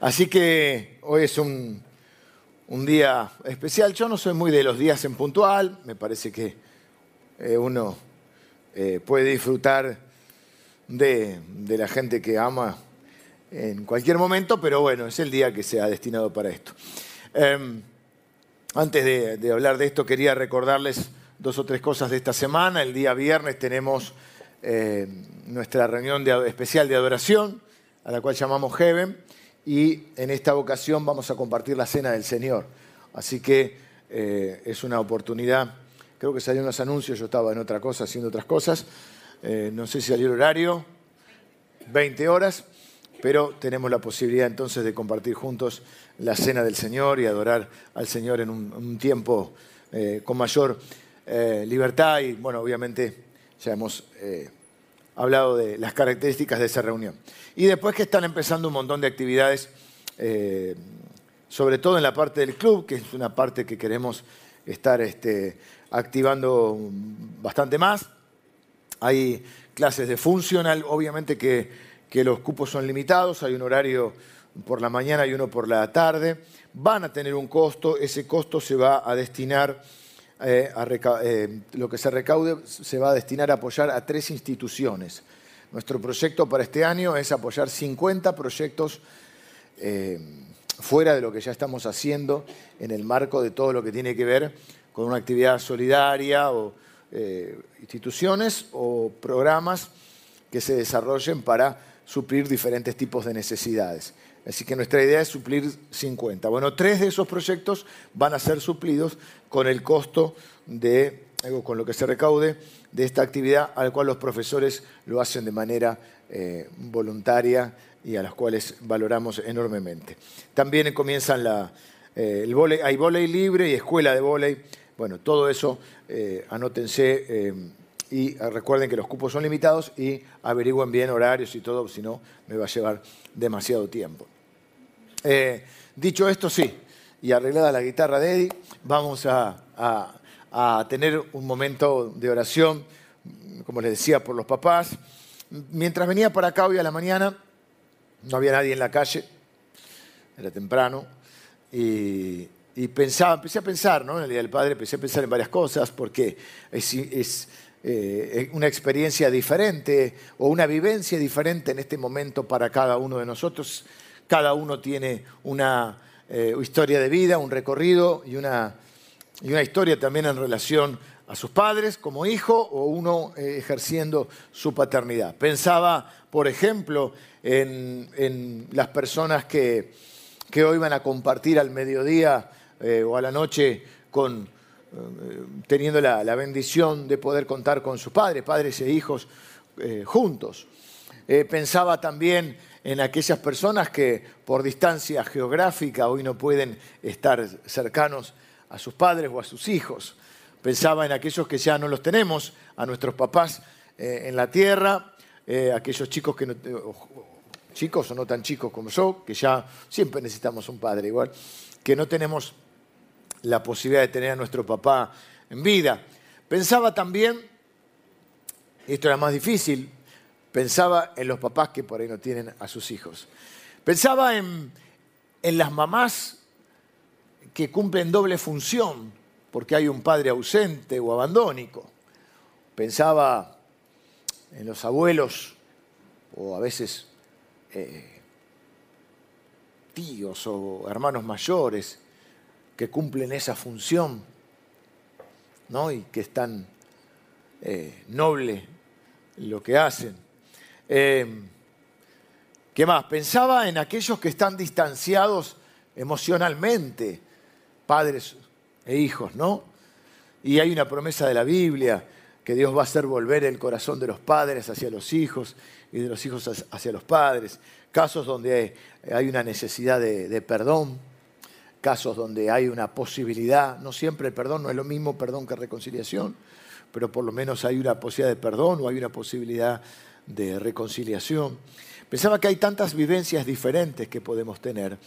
Así que hoy es un, día especial. Yo no soy muy de los días en puntual, me parece que eh, uno eh, puede disfrutar de, la gente que ama en cualquier momento, pero bueno, es el día que se ha destinado para esto. Em, antes de, hablar de esto, quería recordarles dos o tres cosas de esta semana. El día viernes tenemos eh, nuestra reunión especial de adoración, a la cual llamamos Heaven y en esta ocasión vamos a compartir la cena del Señor. Así que eh, es una oportunidad. Creo que salieron los anuncios, yo estaba en otra cosa, haciendo otras cosas. Eh, no sé si salió el horario, 20 horas, pero tenemos la posibilidad entonces de compartir juntos la cena del Señor y adorar al Señor en un, tiempo eh, con mayor libertad y, bueno, obviamente ya hemos hablado de las características de esa reunión. Y después que están empezando un montón de actividades, eh, sobre todo en la parte del club, que es una parte que queremos estar este, activando bastante más. Hay clases de funcional, obviamente que, los cupos son limitados, hay un horario por la mañana y uno por la tarde. Van a tener un costo, ese costo se va a destinar eh, eh, lo que se recaude se va a destinar a apoyar a tres instituciones. Nuestro proyecto para este año es apoyar 50 proyectos eh, fuera de lo que ya estamos haciendo en el marco de todo lo que tiene que ver con una actividad solidaria o instituciones o programas que se desarrollen para suplir diferentes tipos de necesidades. Así que nuestra idea es suplir 50. Bueno, tres de esos proyectos van a ser suplidos con el costo de, con lo que se recaude de esta actividad, al cual los profesores lo hacen de manera eh, voluntaria y a las cuales valoramos enormemente. También comienzan la, eh, el volei, hay volei libre y escuela de volei. Bueno, todo eso, eh, anótense y recuerden que los cupos son limitados y averigüen bien horarios y todo, si no me va a llevar demasiado tiempo. Dicho esto, sí, y arreglada la guitarra de Eddie, vamos a, tener un momento de oración, como les decía, por los papás. Mientras venía para acá hoy a la mañana, no había nadie en la calle, era temprano, y, pensaba, empecé a pensar, ¿no? En el Día del Padre empecé a pensar en varias cosas, porque es, eh, una experiencia diferente o una vivencia diferente en este momento para cada uno de nosotros. Cada uno tiene una eh, historia de vida, un recorrido y una, y una historia también en relación a sus padres como hijo o uno eh, ejerciendo su paternidad. Pensaba, por ejemplo, en, las personas que, que, hoy van a compartir al mediodía eh, o a la noche con, teniendo la, la, bendición de poder contar con sus padres, padres e hijos juntos. pensaba también en aquellas personas que por distancia geográfica hoy no pueden estar cercanos a sus padres o a sus hijos. Pensaba en aquellos que ya no los tenemos, a nuestros papás eh, en la tierra, eh, aquellos chicos que no, chicos o no tan chicos como yo, que ya siempre necesitamos un padre igual, que no tenemos la posibilidad de tener a nuestro papá en vida. Pensaba también, esto era más difícil, Pensaba en los papás que por ahí no tienen a sus hijos. Pensaba en, las mamás que cumplen doble función porque hay un padre ausente o abandónico. Pensaba en los abuelos o a veces eh, tíos o hermanos mayores que cumplen esa función ¿no? y que es tan eh, noble lo que hacen. Em, ¿Qué más? Pensaba en aquellos que están distanciados emocionalmente, padres e hijos, ¿no? Y hay una promesa de la Biblia que Dios va a hacer volver el corazón de los padres hacia los hijos y de los hijos hacia los padres. Casos donde hay una necesidad de, perdón, casos donde hay una posibilidad, no siempre el perdón no es lo mismo perdón que reconciliación, pero por lo menos hay una posibilidad de perdón o hay una posibilidad de reconciliación. Pensaba que hay tantas vivencias diferentes que podemos tener.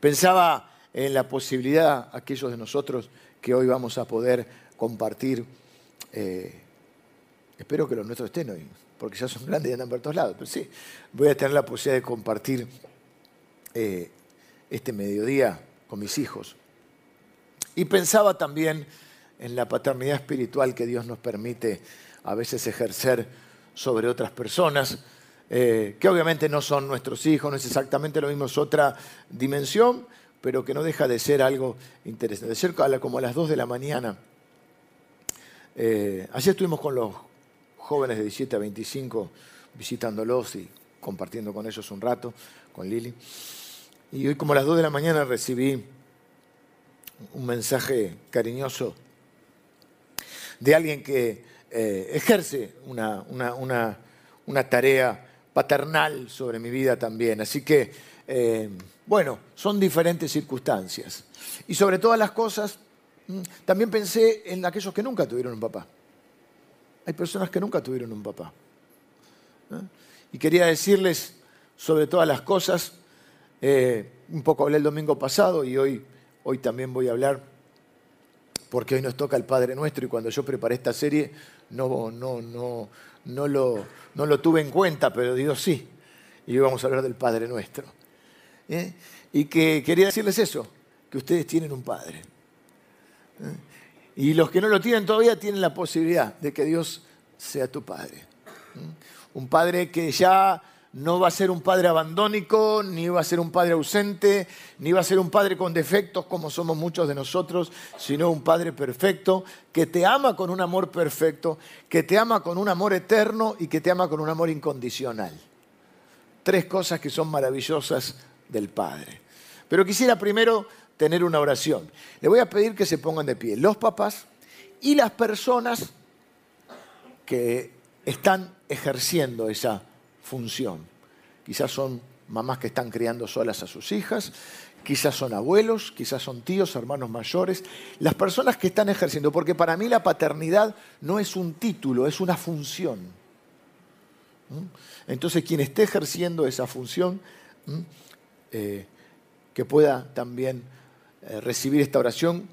Pensaba en la posibilidad, aquellos de nosotros que hoy vamos a poder compartir, eh, espero que los nuestros estén hoy, porque ya son grandes y andan por todos lados, pero sí, voy a tener la posibilidad de compartir eh, este mediodía con mis hijos. Y pensaba también en la paternidad espiritual que Dios nos permite a veces ejercer sobre otras personas, eh, que obviamente no son nuestros hijos, no es exactamente lo mismo, es otra dimensión, pero que no deja de ser algo interesante. De ser como a las 2 de la mañana. Eh, ayer estuvimos con los jóvenes de 17 a 25 visitándolos y compartiendo con ellos un rato, con Lili. Y hoy como a las 2 de la mañana recibí un mensaje cariñoso de alguien que eh, ejerce una, una, tarea paternal sobre mi vida también. Así que, eh, bueno, son diferentes circunstancias. Y sobre todas las cosas, mm, también pensé en aquellos que nunca tuvieron un papá. Hay personas que nunca tuvieron un papá. Y quería decirles sobre todas las cosas, eh, un poco hablé el domingo pasado y hoy, hoy también voy a hablar, porque hoy nos toca el Padre Nuestro y cuando yo preparé esta serie no, no, no, no, lo, no lo tuve en cuenta, pero Dios sí. Y hoy vamos a hablar del Padre Nuestro. ¿Eh? Y que quería decirles eso, que ustedes tienen un Padre. ¿eh? Y los que no lo tienen todavía tienen la posibilidad de que Dios sea tu Padre. Un Padre que ya no va a ser un padre abandónico, ni va a ser un padre ausente, ni va a ser un padre con defectos como somos muchos de nosotros, sino un padre perfecto que te ama con un amor perfecto, que te ama con un amor eterno y que te ama con un amor incondicional. Tres cosas que son maravillosas del Padre. Pero quisiera primero tener una oración. Le voy a pedir que se pongan de pie los papás y las personas que están ejerciendo esa función. Quizás son mamás que están criando solas a sus hijas, quizás son abuelos, quizás son tíos, hermanos mayores, las personas que están ejerciendo, porque para mí la paternidad no es un título, es una función. ¿Mm? Entonces quien esté ejerciendo esa función, ¿Mm? Eh, que pueda también eh, recibir esta oración,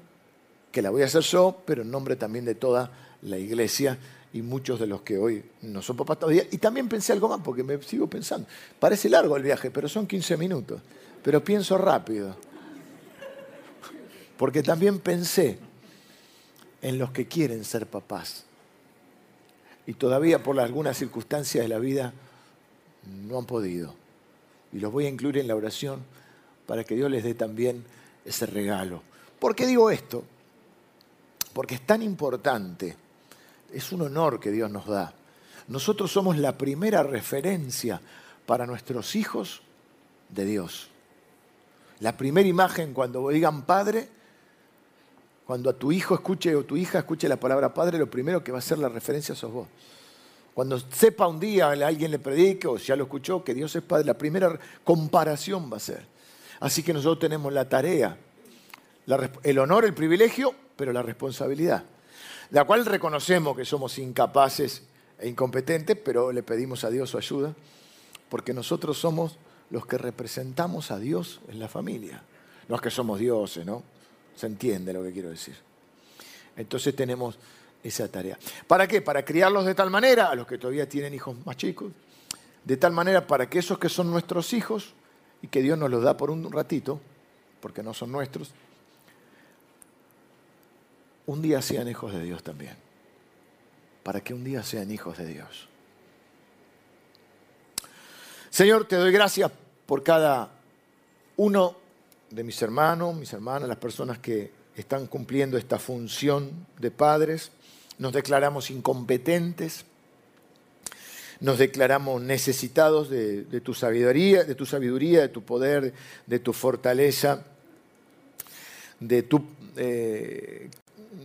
que la voy a hacer yo, pero en nombre también de toda la iglesia y muchos de los que hoy no son papás todavía. Y también pensé algo más, porque me sigo pensando. Parece largo el viaje, pero son 15 minutos. Pero pienso rápido. Porque también pensé en los que quieren ser papás. Y todavía por algunas circunstancias de la vida no han podido. Y los voy a incluir en la oración para que Dios les dé también ese regalo. ¿Por qué digo esto? Porque es tan importante es un honor que Dios nos da. Nosotros somos la primera referencia para nuestros hijos de Dios. La primera imagen cuando digan padre, cuando a tu hijo escuche o tu hija escuche la palabra padre, lo primero que va a ser la referencia sos vos. Cuando sepa un día, alguien le predique o ya lo escuchó, que Dios es padre, la primera comparación va a ser. Así que nosotros tenemos la tarea, el honor, el privilegio, pero la responsabilidad la cual reconocemos que somos incapaces e incompetentes, pero le pedimos a Dios su ayuda, porque nosotros somos los que representamos a Dios en la familia. No es que somos dioses, ¿no? Se entiende lo que quiero decir. Entonces tenemos esa tarea. ¿Para qué? Para criarlos de tal manera, a los que todavía tienen hijos más chicos, de tal manera para que esos que son nuestros hijos, y que Dios nos los da por un ratito, porque no son nuestros, un día sean hijos de Dios también. Para que un día sean hijos de Dios. Señor, te doy gracias por cada uno de mis hermanos, mis hermanas, las personas que están cumpliendo esta función de padres. Nos declaramos incompetentes, nos declaramos necesitados de, tu sabiduría, de tu sabiduría, de tu poder, de tu fortaleza, de tu eh,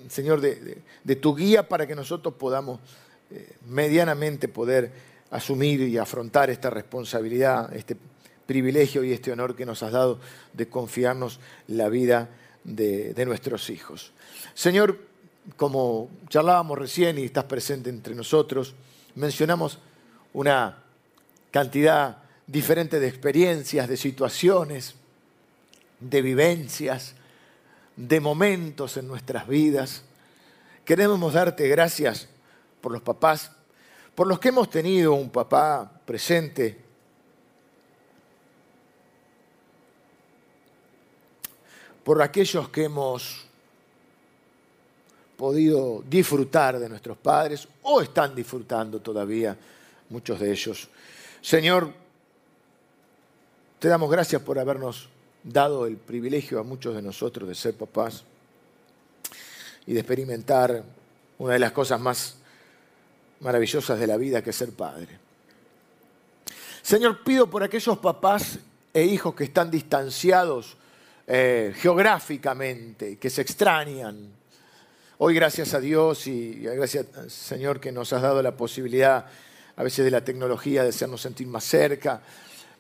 Señor, de, tu guía para que nosotros podamos eh, medianamente poder asumir y afrontar esta responsabilidad, este privilegio y este honor que nos has dado de confiarnos la vida de, de nuestros hijos. Señor, como charlábamos recién y estás presente entre nosotros, mencionamos una cantidad diferente de experiencias, de situaciones, de vivencias, de momentos en nuestras vidas. Queremos darte gracias por los papás, por los que hemos tenido un papá presente por aquellos que hemos podido disfrutar de nuestros padres o están disfrutando todavía muchos de ellos. Señor, te damos gracias por habernos dado el privilegio a muchos de nosotros de ser papás y de experimentar una de las cosas más maravillosas de la vida que es ser padre. Señor, pido por aquellos papás e hijos que están distanciados eh, geográficamente, que se extrañan. Hoy gracias a Dios y gracias Señor que nos has dado la posibilidad a veces de la tecnología de hacernos sentir más cerca.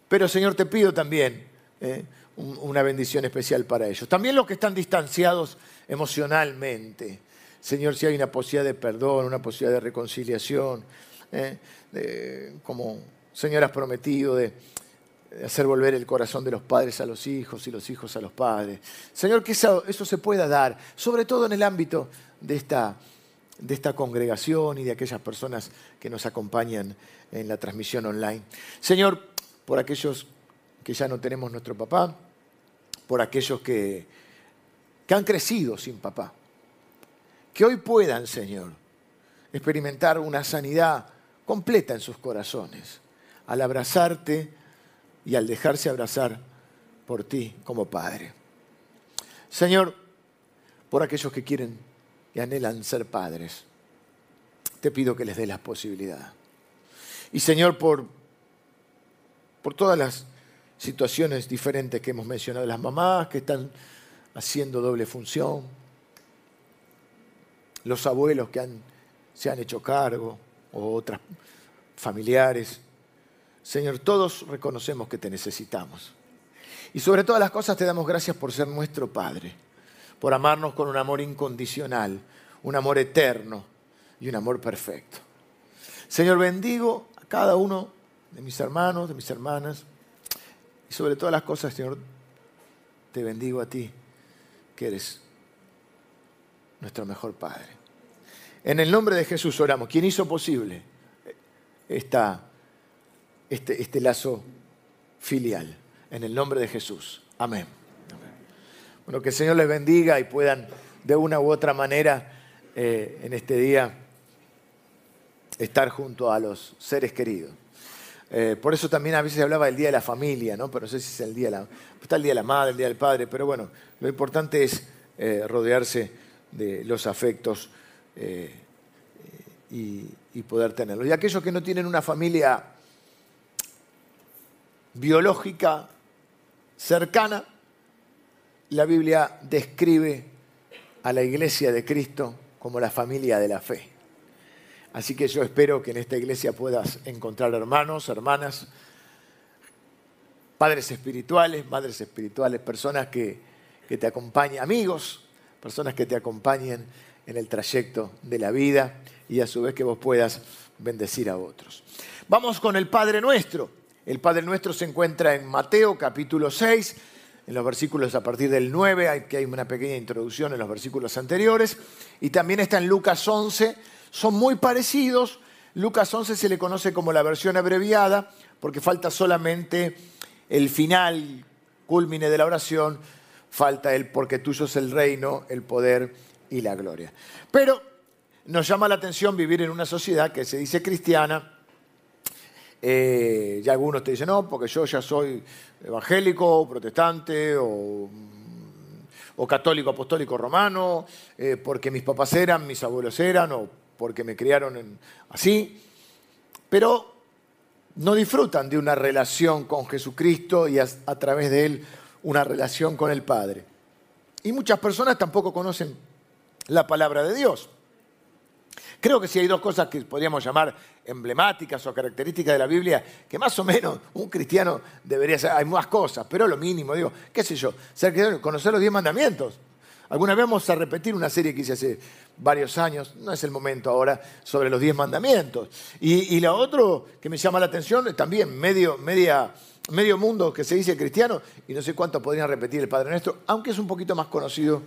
Pero Señor te pido también eh, una bendición especial para ellos. También los que están distanciados emocionalmente. Señor, si hay una posibilidad de perdón, una posibilidad de reconciliación, eh, como Señor has prometido, de, hacer volver el corazón de los padres a los hijos y los hijos a los padres. Señor, que eso, se pueda dar, sobre todo en el ámbito de esta, de esta congregación y de aquellas personas que nos acompañan en la transmisión online. Señor, por aquellos que ya no tenemos nuestro papá, por aquellos que, que han crecido sin papá, que hoy puedan, Señor, experimentar una sanidad completa en sus corazones, al abrazarte y al dejarse abrazar por ti como Padre. Señor, por aquellos que quieren y anhelan ser padres, te pido que les dé la posibilidad. Y Señor, por, por todas las situaciones diferentes que hemos mencionado, las mamás que están haciendo doble función, los abuelos que se han hecho cargo, o otras familiares. Señor, todos reconocemos que te necesitamos. Y sobre todas las cosas te damos gracias por ser nuestro Padre, por amarnos con un amor incondicional, un amor eterno y un amor perfecto. Señor, bendigo a cada uno de mis hermanos, de mis hermanas, y sobre todas las cosas, Señor, te bendigo a ti, que eres nuestro mejor Padre. En el nombre de Jesús oramos. ¿Quién hizo posible esta este, este, lazo filial. En el nombre de Jesús. Amén. Bueno, que el Señor les bendiga y puedan de una u otra manera eh, en este día estar junto a los seres queridos. Eh, por eso también a veces hablaba del Día de la Familia, ¿no? pero no sé si es el Día de la... Está el Día de la Madre, el Día del Padre, pero bueno, lo importante es eh, rodearse de los afectos y, y poder tenerlos. Y aquellos que no tienen una familia biológica cercana, la Biblia describe a la iglesia de Cristo como la familia de la fe. Así que yo espero que en esta iglesia puedas encontrar hermanos, hermanas, padres espirituales, madres espirituales, personas que, que te acompañen, amigos, personas que te acompañen en el trayecto de la vida y a su vez que vos puedas bendecir a otros. Vamos con el Padre Nuestro. El Padre Nuestro se encuentra en Mateo capítulo 6, en los versículos a partir del 9, hay, que hay una pequeña introducción en los versículos anteriores, y también está en Lucas 11, son muy parecidos. Lucas 11 se le conoce como la versión abreviada, porque falta solamente el final, culmine de la oración, falta el porque tuyo es el reino, el poder y la gloria. Pero nos llama la atención vivir en una sociedad que se dice cristiana, eh, ya algunos te dicen, no, porque yo ya soy evangélico, protestante o, católico apostólico romano, eh, porque mis papás eran, mis abuelos eran, o porque me criaron así. Pero no disfrutan de una relación con Jesucristo y a través de Él una relación con el Padre. Y muchas personas tampoco conocen la palabra de Dios. Creo que si hay dos cosas que podríamos llamar emblemáticas o características de la Biblia, que más o menos un cristiano debería ser, hay más cosas, pero lo mínimo, digo, qué sé yo, ser conocer los diez mandamientos. Alguna vez vamos a repetir una serie que hice hace varios años, no es el momento ahora, sobre los diez mandamientos. Y, y lo otro que me llama la atención es también medio, media, medio mundo que se dice cristiano, y no sé cuánto podrían repetir el Padre Nuestro, aunque es un poquito más conocido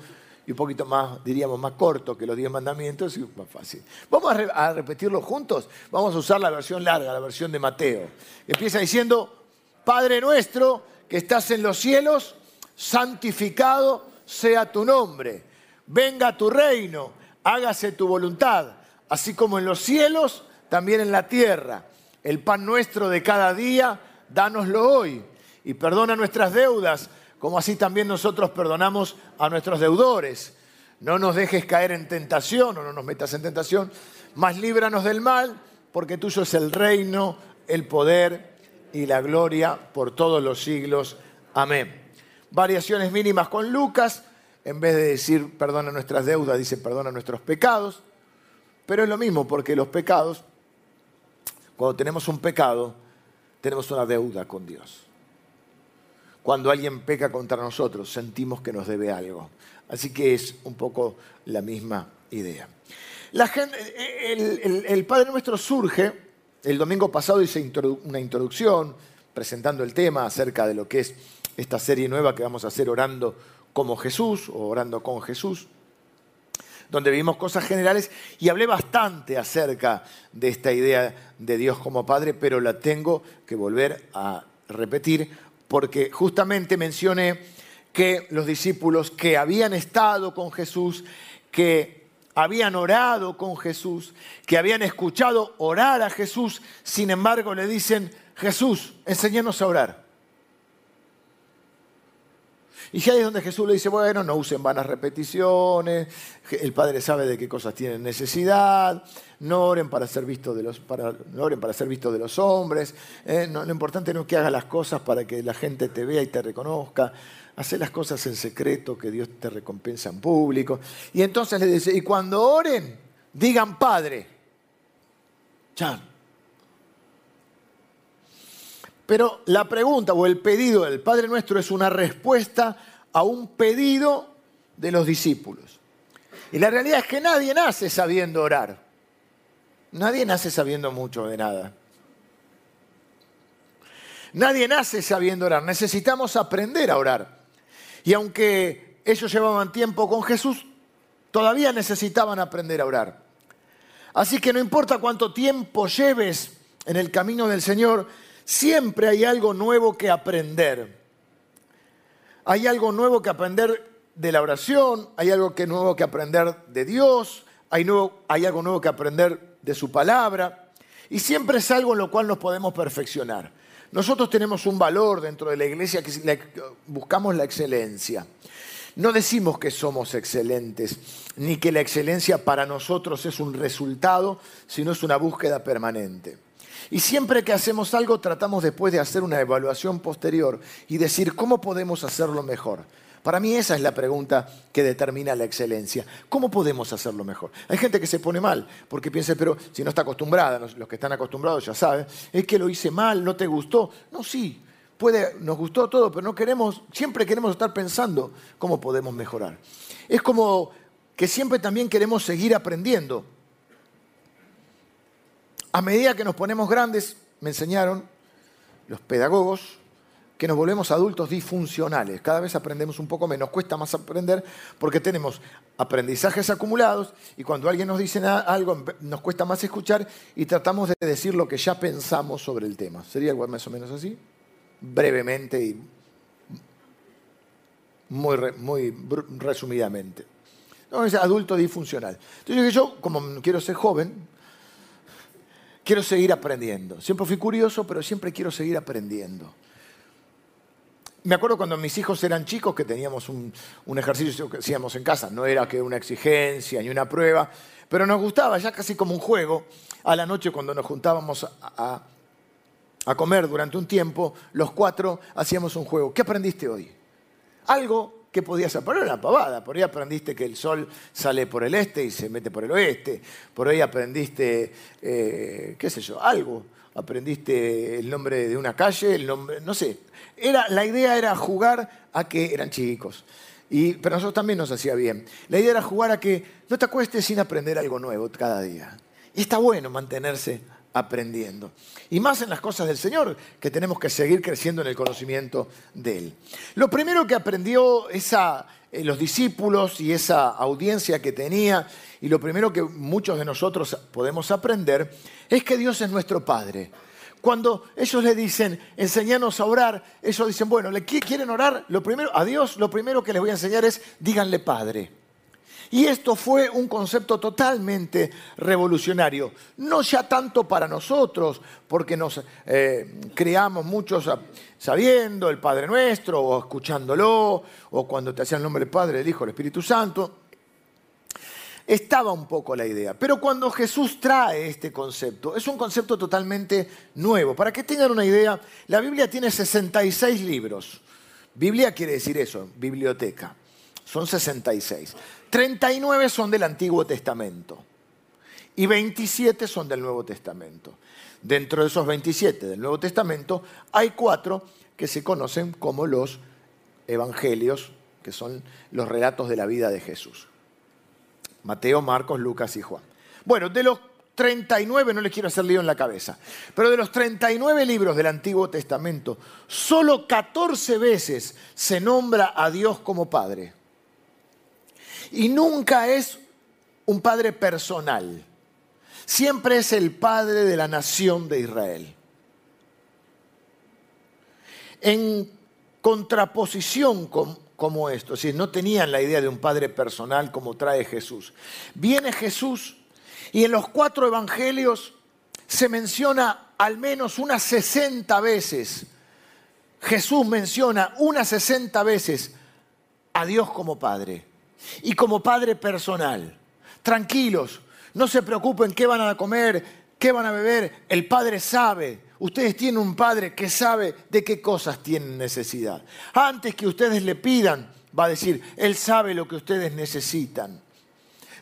y un poquito más, diríamos, más corto que los diez mandamientos y más fácil. Vamos a, repetirlo juntos. Vamos a usar la versión larga, la versión de Mateo. Empieza diciendo, Padre nuestro que estás en los cielos, santificado sea tu nombre, venga tu reino, hágase tu voluntad, así como en los cielos, también en la tierra. El pan nuestro de cada día, dánoslo hoy. Y perdona nuestras deudas, como así también nosotros perdonamos a nuestros deudores. No nos dejes caer en tentación o no nos metas en tentación, mas líbranos del mal, porque tuyo es el reino, el poder y la gloria por todos los siglos. Amén. Variaciones mínimas con Lucas, en vez de decir perdona nuestras deudas, dice perdona nuestros pecados. Pero es lo mismo, porque los pecados, cuando tenemos un pecado, tenemos una deuda con Dios. Cuando alguien peca contra nosotros, sentimos que nos debe algo. Así que es un poco la misma idea. el, Padre Nuestro surge, el domingo pasado hice una introducción presentando el tema acerca de lo que es esta serie nueva que vamos a hacer orando como Jesús o orando con Jesús, donde vimos cosas generales y hablé bastante acerca de esta idea de Dios como Padre, pero la tengo que volver a repetir porque justamente mencioné que los discípulos que habían estado con Jesús, que habían orado con Jesús, que habían escuchado orar a Jesús, sin embargo le dicen, Jesús, enséñanos a orar. Y ahí es donde Jesús le dice, bueno, no usen vanas repeticiones, el Padre sabe de qué cosas tienen necesidad, no oren para ser vistos de los, para, oren para ser visto de los hombres, eh, lo importante no es que hagas las cosas para que la gente te vea y te reconozca, hacer las cosas en secreto, que Dios te recompensa en público. Y entonces le dice, y cuando oren, digan Padre. Chan. Pero la pregunta o el pedido del Padre Nuestro es una respuesta a un pedido de los discípulos. Y la realidad es que nadie nace sabiendo orar. Nadie nace sabiendo mucho de nada. Nadie nace sabiendo orar. Necesitamos aprender a orar. Y aunque ellos llevaban tiempo con Jesús, todavía necesitaban aprender a orar. Así que no importa cuánto tiempo lleves en el camino del Señor, Siempre hay algo nuevo que aprender. Hay algo nuevo que aprender de la oración, hay algo nuevo que aprender de Dios, hay algo nuevo que aprender de su palabra. Y siempre es algo en lo cual nos podemos perfeccionar. Nosotros tenemos un valor dentro de la iglesia que buscamos la excelencia. No decimos que somos excelentes, ni que la excelencia para nosotros es un resultado, sino es una búsqueda permanente. Y siempre que hacemos algo tratamos después de hacer una evaluación posterior y decir cómo podemos hacerlo mejor. Para mí esa es la pregunta que determina la excelencia. ¿Cómo podemos hacerlo mejor? Hay gente que se pone mal porque piensa, pero si no está acostumbrada, los que están acostumbrados ya saben, es que lo hice mal, no te gustó. No, sí, puede, nos gustó todo, pero no queremos, siempre queremos estar pensando cómo podemos mejorar. Es como que siempre también queremos seguir aprendiendo. A medida que nos ponemos grandes, me enseñaron los pedagogos que nos volvemos adultos disfuncionales. Cada vez aprendemos un poco menos, cuesta más aprender porque tenemos aprendizajes acumulados y cuando alguien nos dice algo nos cuesta más escuchar y tratamos de decir lo que ya pensamos sobre el tema. ¿Sería igual más o menos así? Brevemente y muy, muy resumidamente. No, adulto disfuncional. Entonces yo, como quiero ser joven, quiero seguir aprendiendo. Siempre fui curioso, pero siempre quiero seguir aprendiendo. Me acuerdo cuando mis hijos eran chicos que teníamos un, ejercicio que hacíamos en casa. No era que una exigencia ni una prueba, pero nos gustaba ya casi como un juego. A la noche cuando nos juntábamos a, a comer durante un tiempo, los cuatro hacíamos un juego. ¿Qué aprendiste hoy? Algo ¿qué podías aprender? Una pavada. Por ahí aprendiste que el sol sale por el este y se mete por el oeste. Por ahí aprendiste, eh, qué sé yo, algo. Aprendiste el nombre de una calle, el nombre, no sé. Era, la idea era jugar a que eran chicos. Y, pero nosotros también nos hacía bien. La idea era jugar a que no te acuestes sin aprender algo nuevo cada día. Y está bueno mantenerse aprendiendo. Y más en las cosas del Señor, que tenemos que seguir creciendo en el conocimiento de Él. Lo primero que aprendió eh, los discípulos y esa audiencia que tenía, y lo primero que muchos de nosotros podemos aprender, es que Dios es nuestro Padre. cuando ellos le dicen, enseñanos a orar, ellos dicen, bueno, ¿le quieren orar? Lo primero, a Dios, lo primero que les voy a enseñar es, díganle Padre. Y esto fue un concepto totalmente revolucionario, no ya tanto para nosotros, porque nos eh, creamos muchos sabiendo el Padre Nuestro o escuchándolo, o cuando te hacían el nombre del Padre, el Hijo, el Espíritu Santo, estaba un poco la idea. Pero cuando Jesús trae este concepto, es un concepto totalmente nuevo. Para que tengan una idea, la Biblia tiene 66 libros. Biblia quiere decir eso, biblioteca. Son 66. 39 son del Antiguo Testamento y 27 son del Nuevo Testamento. Dentro de esos 27 del Nuevo Testamento hay cuatro que se conocen como los evangelios, que son los relatos de la vida de Jesús. Mateo, Marcos, Lucas y Juan. Bueno, de los 39, no les quiero hacer lío en la cabeza, pero de los 39 libros del Antiguo Testamento, solo 14 veces se nombra a Dios como Padre. Y nunca es un Padre personal, siempre es el Padre de la nación de Israel. En contraposición con como esto. Es decir, no tenían la idea de un padre personal como trae Jesús. Viene Jesús y en los cuatro evangelios se menciona al menos unas 60 veces. Jesús menciona unas 60 veces a Dios como Padre y como Padre personal. Tranquilos, no se preocupen qué van a comer, qué van a beber. El Padre sabe Ustedes tienen un Padre que sabe de qué cosas tienen necesidad. Antes que ustedes le pidan, va a decir, Él sabe lo que ustedes necesitan.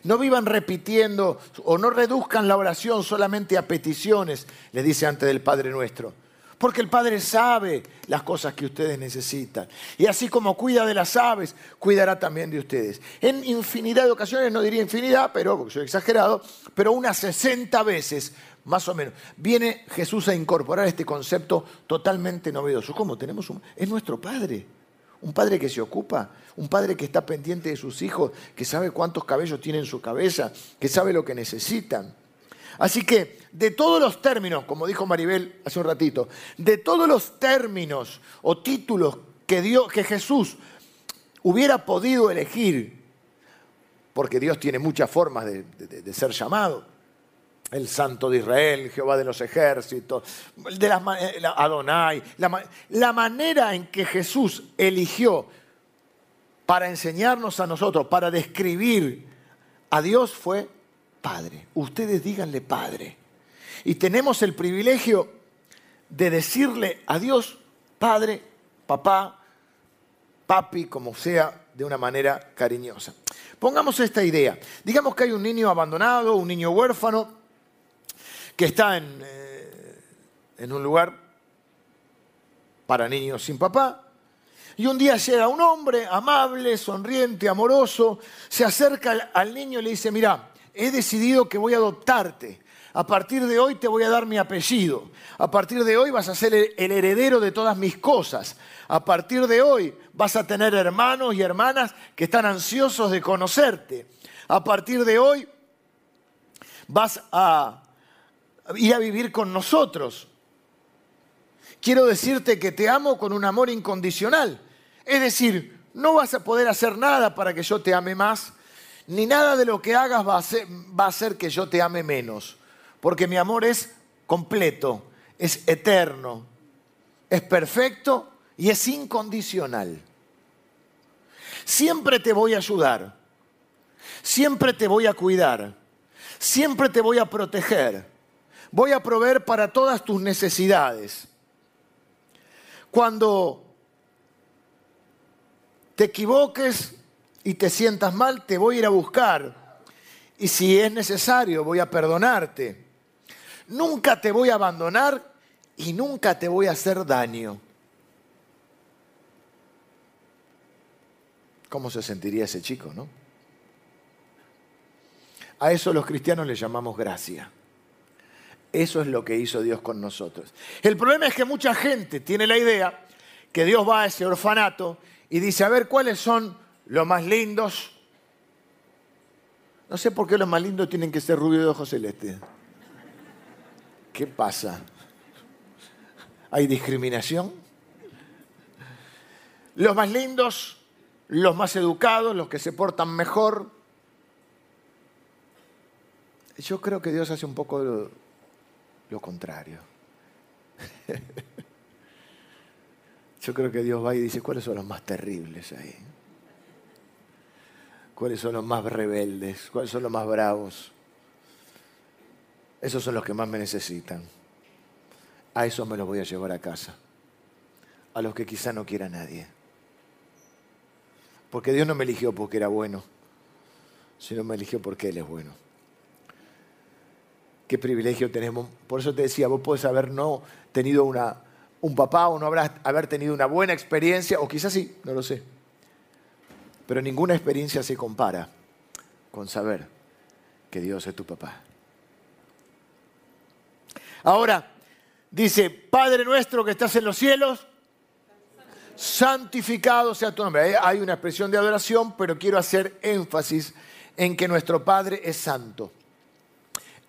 No vivan repitiendo o no reduzcan la oración solamente a peticiones, le dice antes del Padre nuestro. Porque el Padre sabe las cosas que ustedes necesitan. Y así como cuida de las aves, cuidará también de ustedes. En infinidad de ocasiones, no diría infinidad, pero porque soy exagerado, pero unas 60 veces más o menos. Viene Jesús a incorporar este concepto totalmente novedoso. ¿Cómo? Tenemos un... Es nuestro Padre. Un padre que se ocupa, un padre que está pendiente de sus hijos, que sabe cuántos cabellos tiene en su cabeza, que sabe lo que necesitan. Así que de todos los términos, como dijo Maribel hace un ratito, de todos los términos o títulos que, Dios, que Jesús hubiera podido elegir, porque Dios tiene muchas formas de, ser llamado, el Santo de Israel, Jehová de los ejércitos, de eh, Adonai, la manera en que Jesús eligió para enseñarnos a nosotros, para describir a Dios fue Padre. Ustedes díganle Padre. Y tenemos el privilegio de decirle a Dios Padre, papá, papi, como sea, de una manera cariñosa. Pongamos esta idea. Digamos que hay un niño abandonado, un niño huérfano, que está eh, en, un lugar para niños sin papá. Y un día llega un hombre amable, sonriente, amoroso, se acerca al niño y le dice, mira, he decidido que voy a adoptarte. A partir de hoy te voy a dar mi apellido. A partir de hoy vas a ser el heredero de todas mis cosas. A partir de hoy vas a tener hermanos y hermanas que están ansiosos de conocerte. A partir de hoy vas a ir a vivir con nosotros. Quiero decirte que te amo con un amor incondicional. Es decir, no vas a poder hacer nada para que yo te ame más, ni nada de lo que hagas va a, a hacer que yo te ame menos, porque mi amor es completo, es eterno, es perfecto y es incondicional. Siempre te voy a ayudar, siempre te voy a cuidar, siempre te voy a proteger voy a proveer para todas tus necesidades. Cuando te equivoques y te sientas mal, te voy a ir a buscar. Y si es necesario, voy a perdonarte. Nunca te voy a abandonar y nunca te voy a hacer daño. ¿Cómo se sentiría ese chico, no? A eso los cristianos le llamamos gracia. Eso es lo que hizo Dios con nosotros. El problema es que mucha gente tiene la idea que Dios va a ese orfanato y dice, a ver, ¿cuáles son los más lindos? No sé por qué los más lindos tienen que ser rubios de ojos celestes. ¿Qué pasa? hay discriminación. Los más lindos, los más educados, los que se portan mejor. Yo creo que Dios hace un poco lo, lo contrario. Yo creo que Dios va y dice, ¿cuáles son los más terribles ahí? ¿Cuáles son los más rebeldes? ¿Cuáles son los más bravos? Esos son los que más me necesitan. A esos me los voy a llevar a casa. A los que quizá no quiera nadie. Porque Dios no me eligió porque era bueno, sino me eligió porque Él es bueno. Qué privilegio tenemos. Por eso te decía, vos puedes haber no tenido una, un papá o no habrás haber tenido una buena experiencia, o quizás sí, no lo sé. Pero ninguna experiencia se compara con saber que Dios es tu papá. Ahora, dice, Padre nuestro que estás en los cielos, santificado sea tu nombre. Hay una expresión de adoración, pero quiero hacer énfasis en que nuestro Padre es santo.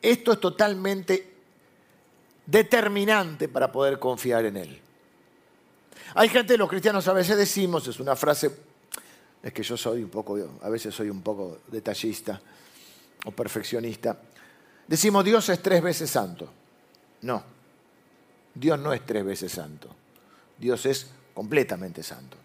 Esto es totalmente determinante para poder confiar en Él. Hay gente, los cristianos a veces decimos, es una frase, es que yo soy un poco, a veces soy un poco detallista o perfeccionista. Decimos, Dios es tres veces santo. No, Dios no es tres veces santo. Dios es completamente santo.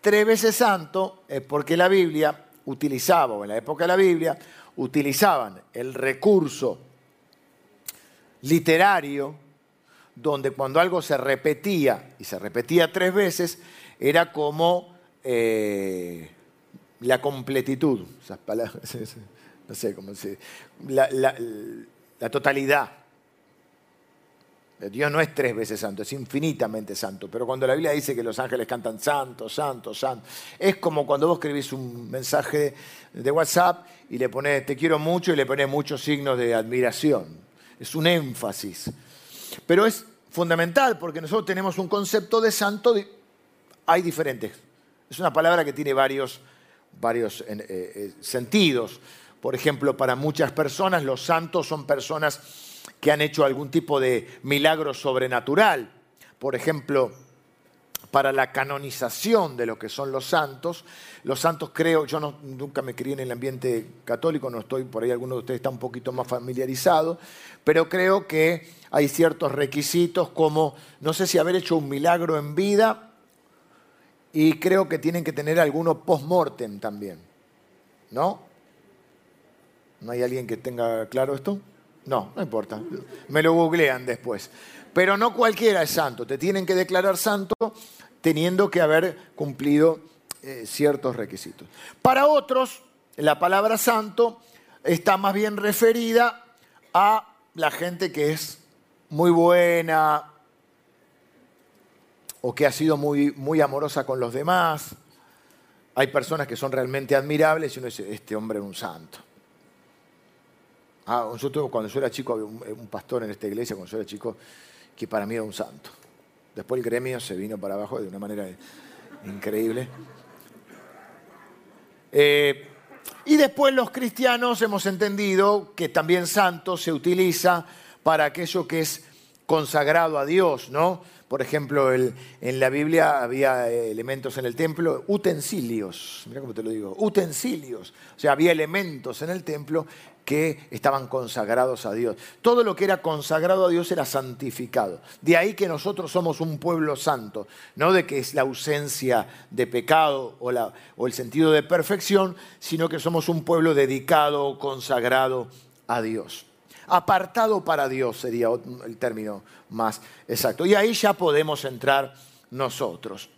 Tres veces santo es porque la Biblia utilizaba, o en la época de la Biblia, utilizaban el recurso literario donde cuando algo se repetía y se repetía tres veces, era como eh, la completitud, esas palabras, no sé cómo se la, la totalidad. Dios no es tres veces santo, es infinitamente santo. Pero cuando la Biblia dice que los ángeles cantan santo, santo, santo, es como cuando vos escribís un mensaje de WhatsApp y le pones te quiero mucho y le pones muchos signos de admiración. Es un énfasis. Pero es fundamental porque nosotros tenemos un concepto de santo, hay diferentes. Es una palabra que tiene varios, varios eh, eh, sentidos. Por ejemplo, para muchas personas los santos son personas que han hecho algún tipo de milagro sobrenatural. Por ejemplo, para la canonización de lo que son los santos. Los santos creo, yo nunca me crié en el ambiente católico, no estoy, por ahí alguno de ustedes está un poquito más familiarizado, pero creo que hay ciertos requisitos como, no sé si haber hecho un milagro en vida y creo que tienen que tener alguno post-mortem también, ¿no? ¿No hay alguien que tenga claro esto? No, no importa. Me lo googlean después. Pero no cualquiera es santo. Te tienen que declarar santo teniendo que haber cumplido eh, ciertos requisitos. Para otros, la palabra santo está más bien referida a la gente que es muy buena o que ha sido muy, muy amorosa con los demás. Hay personas que son realmente admirables y uno dice, este hombre es un santo. Ah, cuando yo era chico, había un, pastor en esta iglesia, cuando yo era chico, que para mí era un santo. Después el gremio se vino para abajo de una manera increíble. Eh, y después los cristianos hemos entendido que también santo se utiliza para aquello que es consagrado a Dios, ¿no? Por ejemplo, en la Biblia había eh, elementos en el templo, utensilios, mira cómo te lo digo, utensilios. O sea, había elementos en el templo que estaban consagrados a Dios. Todo lo que era consagrado a Dios era santificado. De ahí que nosotros somos un pueblo santo, no de que es la ausencia de pecado o, o el sentido de perfección, sino que somos un pueblo dedicado, consagrado a Dios. Apartado para Dios sería el término más exacto. Y ahí ya podemos entrar nosotros.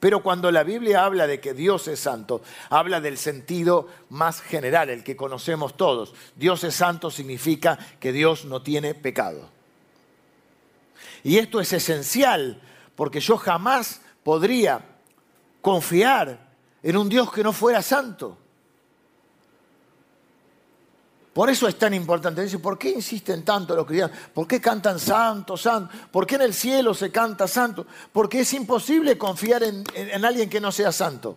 Pero cuando la Biblia habla de que Dios es santo, habla del sentido más general, el que conocemos todos. Dios es santo significa que Dios no tiene pecado. Y esto es esencial porque yo jamás podría confiar en un Dios que no fuera santo. Por eso es tan importante. Dice, ¿por qué insisten tanto los cristianos? ¿Por qué cantan santo, santo? ¿Por qué en el cielo se canta santo? Porque es imposible confiar en, en alguien que no sea santo.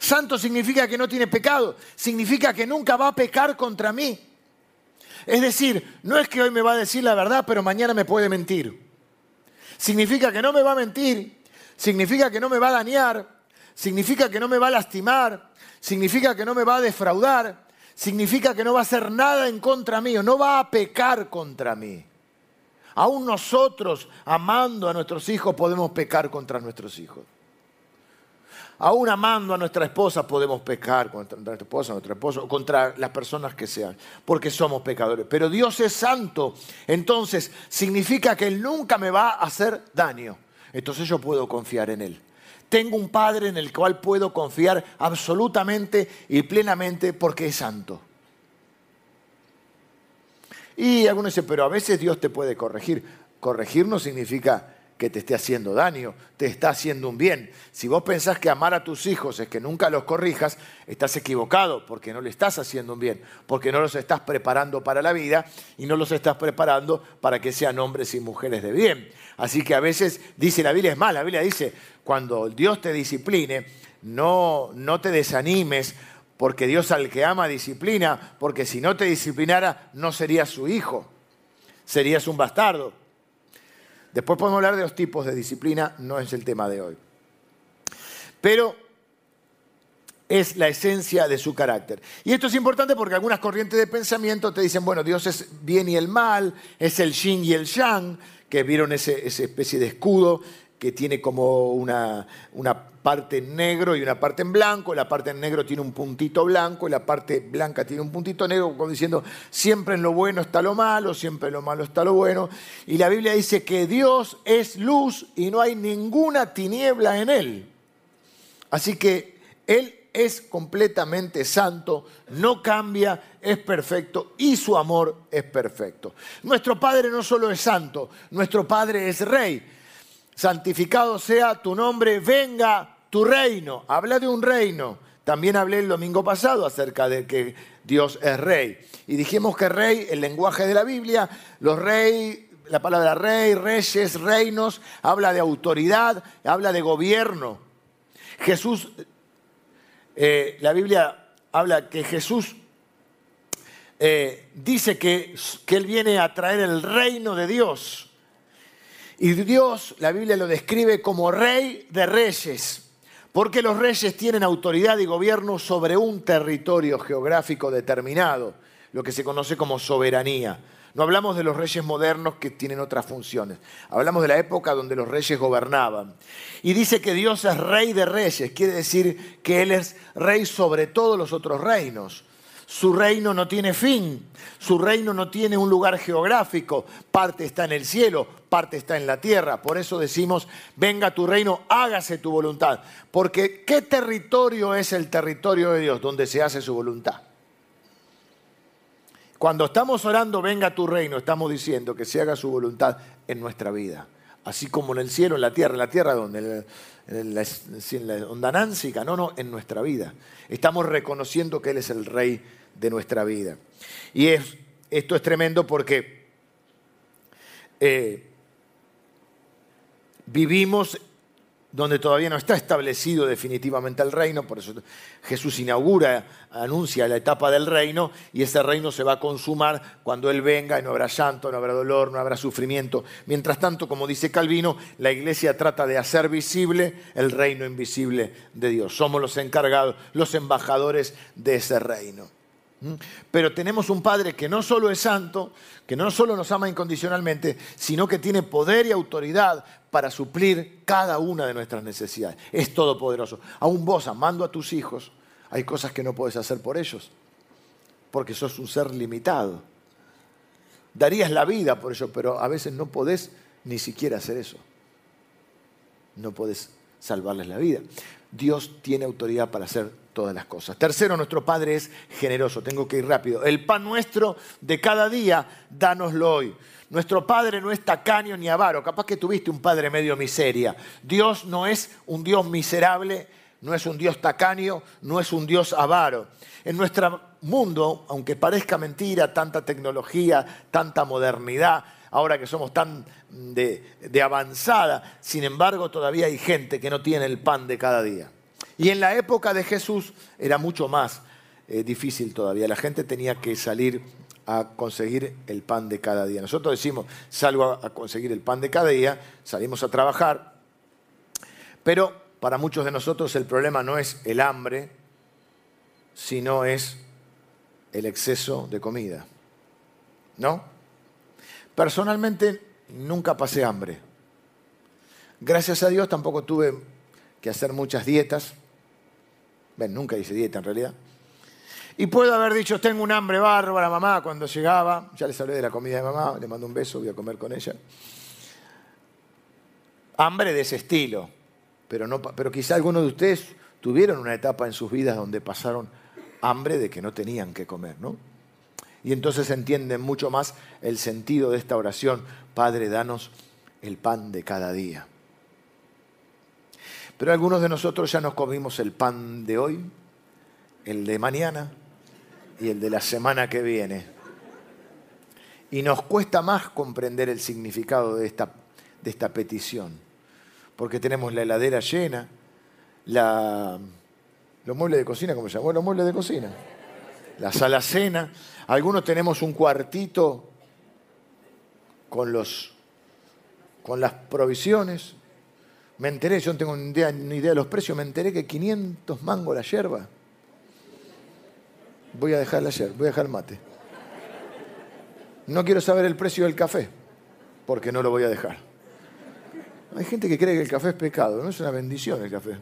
Santo significa que no tiene pecado, significa que nunca va a pecar contra mí. Es decir, no es que hoy me va a decir la verdad, pero mañana me puede mentir. Significa que no me va a mentir, significa que no me va a dañar, significa que no me va a lastimar, significa que no me va a defraudar, significa que no va a hacer nada en contra mío, no va a pecar contra mí. Aún nosotros, amando a nuestros hijos, podemos pecar contra nuestros hijos. Aún amando a nuestra esposa podemos pecar contra nuestra esposa, nuestro esposo, contra las personas que sean, porque somos pecadores. Pero Dios es santo, entonces significa que Él nunca me va a hacer daño. Entonces yo puedo confiar en Él. Tengo un Padre en el cual puedo confiar absolutamente y plenamente porque es santo. Y algunos dicen, pero a veces Dios te puede corregir. Corregir no significa que te esté haciendo daño, te está haciendo un bien. Si vos pensás que amar a tus hijos es que nunca los corrijas, estás equivocado porque no le estás haciendo un bien, porque no los estás preparando para la vida y no los estás preparando para que sean hombres y mujeres de bien. Así que a veces dice la Biblia, es más, la Biblia dice, cuando Dios te discipline, no, no te desanimes porque Dios al que ama disciplina, porque si no te disciplinara no serías su hijo, serías un bastardo. Después podemos hablar de los tipos de disciplina, no es el tema de hoy. Pero es la esencia de su carácter. Y esto es importante porque algunas corrientes de pensamiento te dicen, bueno, Dios es bien y el mal, es el yin y el yang, que vieron ese, esa especie de escudo que tiene como una, una parte en negro y una parte en blanco, la parte en negro tiene un puntito blanco y la parte blanca tiene un puntito negro, como diciendo, siempre en lo bueno está lo malo, siempre en lo malo está lo bueno. Y la Biblia dice que Dios es luz y no hay ninguna tiniebla en él. Así que Él es completamente santo, no cambia, es perfecto y su amor es perfecto. Nuestro Padre no solo es santo, nuestro Padre es rey santificado sea tu nombre, venga tu reino. Habla de un reino. También hablé el domingo pasado acerca de que Dios es rey. Y dijimos que rey, el lenguaje de la Biblia, los reyes, la palabra rey, reyes, reinos, habla de autoridad, habla de gobierno. Jesús, eh, la Biblia habla que Jesús eh, dice que, que Él viene a traer el reino de Dios. Y Dios, la Biblia lo describe como rey de reyes, porque los reyes tienen autoridad y gobierno sobre un territorio geográfico determinado, lo que se conoce como soberanía. No hablamos de los reyes modernos que tienen otras funciones. Hablamos de la época donde los reyes gobernaban. Y dice que Dios es rey de reyes. Quiere decir que Él es rey sobre todos los otros reinos. Su reino no tiene fin, su reino no tiene un lugar geográfico, parte está en el cielo, parte está en la tierra. Por eso decimos, venga tu reino, hágase tu voluntad. Porque ¿qué territorio es el territorio de Dios donde se hace su voluntad? Cuando estamos orando, venga tu reino, estamos diciendo que se haga su voluntad en nuestra vida. Así como en el cielo, en la tierra, en la tierra donde en la, en la ondanánsica, no, no, en nuestra vida. Estamos reconociendo que Él es el Rey de nuestra vida. Y es, esto es tremendo porque eh, vivimos donde todavía no está establecido definitivamente el reino, por eso Jesús inaugura, anuncia la etapa del reino y ese reino se va a consumar cuando Él venga y no habrá llanto, no habrá dolor, no habrá sufrimiento. Mientras tanto, como dice Calvino, la iglesia trata de hacer visible el reino invisible de Dios. Somos los encargados, los embajadores de ese reino. Pero tenemos un Padre que no solo es santo, que no solo nos ama incondicionalmente, sino que tiene poder y autoridad para suplir cada una de nuestras necesidades. Es todopoderoso. Aún vos, amando a tus hijos, hay cosas que no puedes hacer por ellos, porque sos un ser limitado. Darías la vida por ellos, pero a veces no podés ni siquiera hacer eso. No podés salvarles la vida. Dios tiene autoridad para hacer todas las cosas. Tercero, nuestro Padre es generoso. Tengo que ir rápido. El pan nuestro de cada día, dánoslo hoy. Nuestro Padre no es tacaño ni avaro. Capaz que tuviste un Padre medio miseria. Dios no es un Dios miserable, no es un Dios tacaño, no es un Dios avaro. En nuestro mundo, aunque parezca mentira, tanta tecnología, tanta modernidad, ahora que somos tan de, de avanzada, sin embargo todavía hay gente que no tiene el pan de cada día. Y en la época de Jesús era mucho más eh, difícil todavía. La gente tenía que salir a conseguir el pan de cada día. Nosotros decimos, salgo a conseguir el pan de cada día, salimos a trabajar, pero para muchos de nosotros el problema no es el hambre, sino es el exceso de comida. ¿No? Personalmente nunca pasé hambre. Gracias a Dios tampoco tuve que hacer muchas dietas. Ven, nunca hice dieta en realidad. Y puedo haber dicho, tengo un hambre bárbara, mamá, cuando llegaba. Ya les hablé de la comida de mamá, le mando un beso, voy a comer con ella. Hambre de ese estilo. Pero, no, pero quizá algunos de ustedes tuvieron una etapa en sus vidas donde pasaron hambre de que no tenían que comer, ¿no? Y entonces entienden mucho más el sentido de esta oración. Padre, danos el pan de cada día. Pero algunos de nosotros ya nos comimos el pan de hoy, el de mañana y el de la semana que viene. Y nos cuesta más comprender el significado de esta, de esta petición, porque tenemos la heladera llena, la, los muebles de cocina, ¿cómo se llama? Los muebles de cocina, la sala cena, algunos tenemos un cuartito con, los, con las provisiones, me enteré, yo no tengo ni idea, de los precios, me enteré que 500 mangos la yerba. Voy a dejar la yerba, voy a dejar el mate. No quiero saber el precio del café, porque no lo voy a dejar. Hay gente que cree que el café es pecado, no es una bendición el café.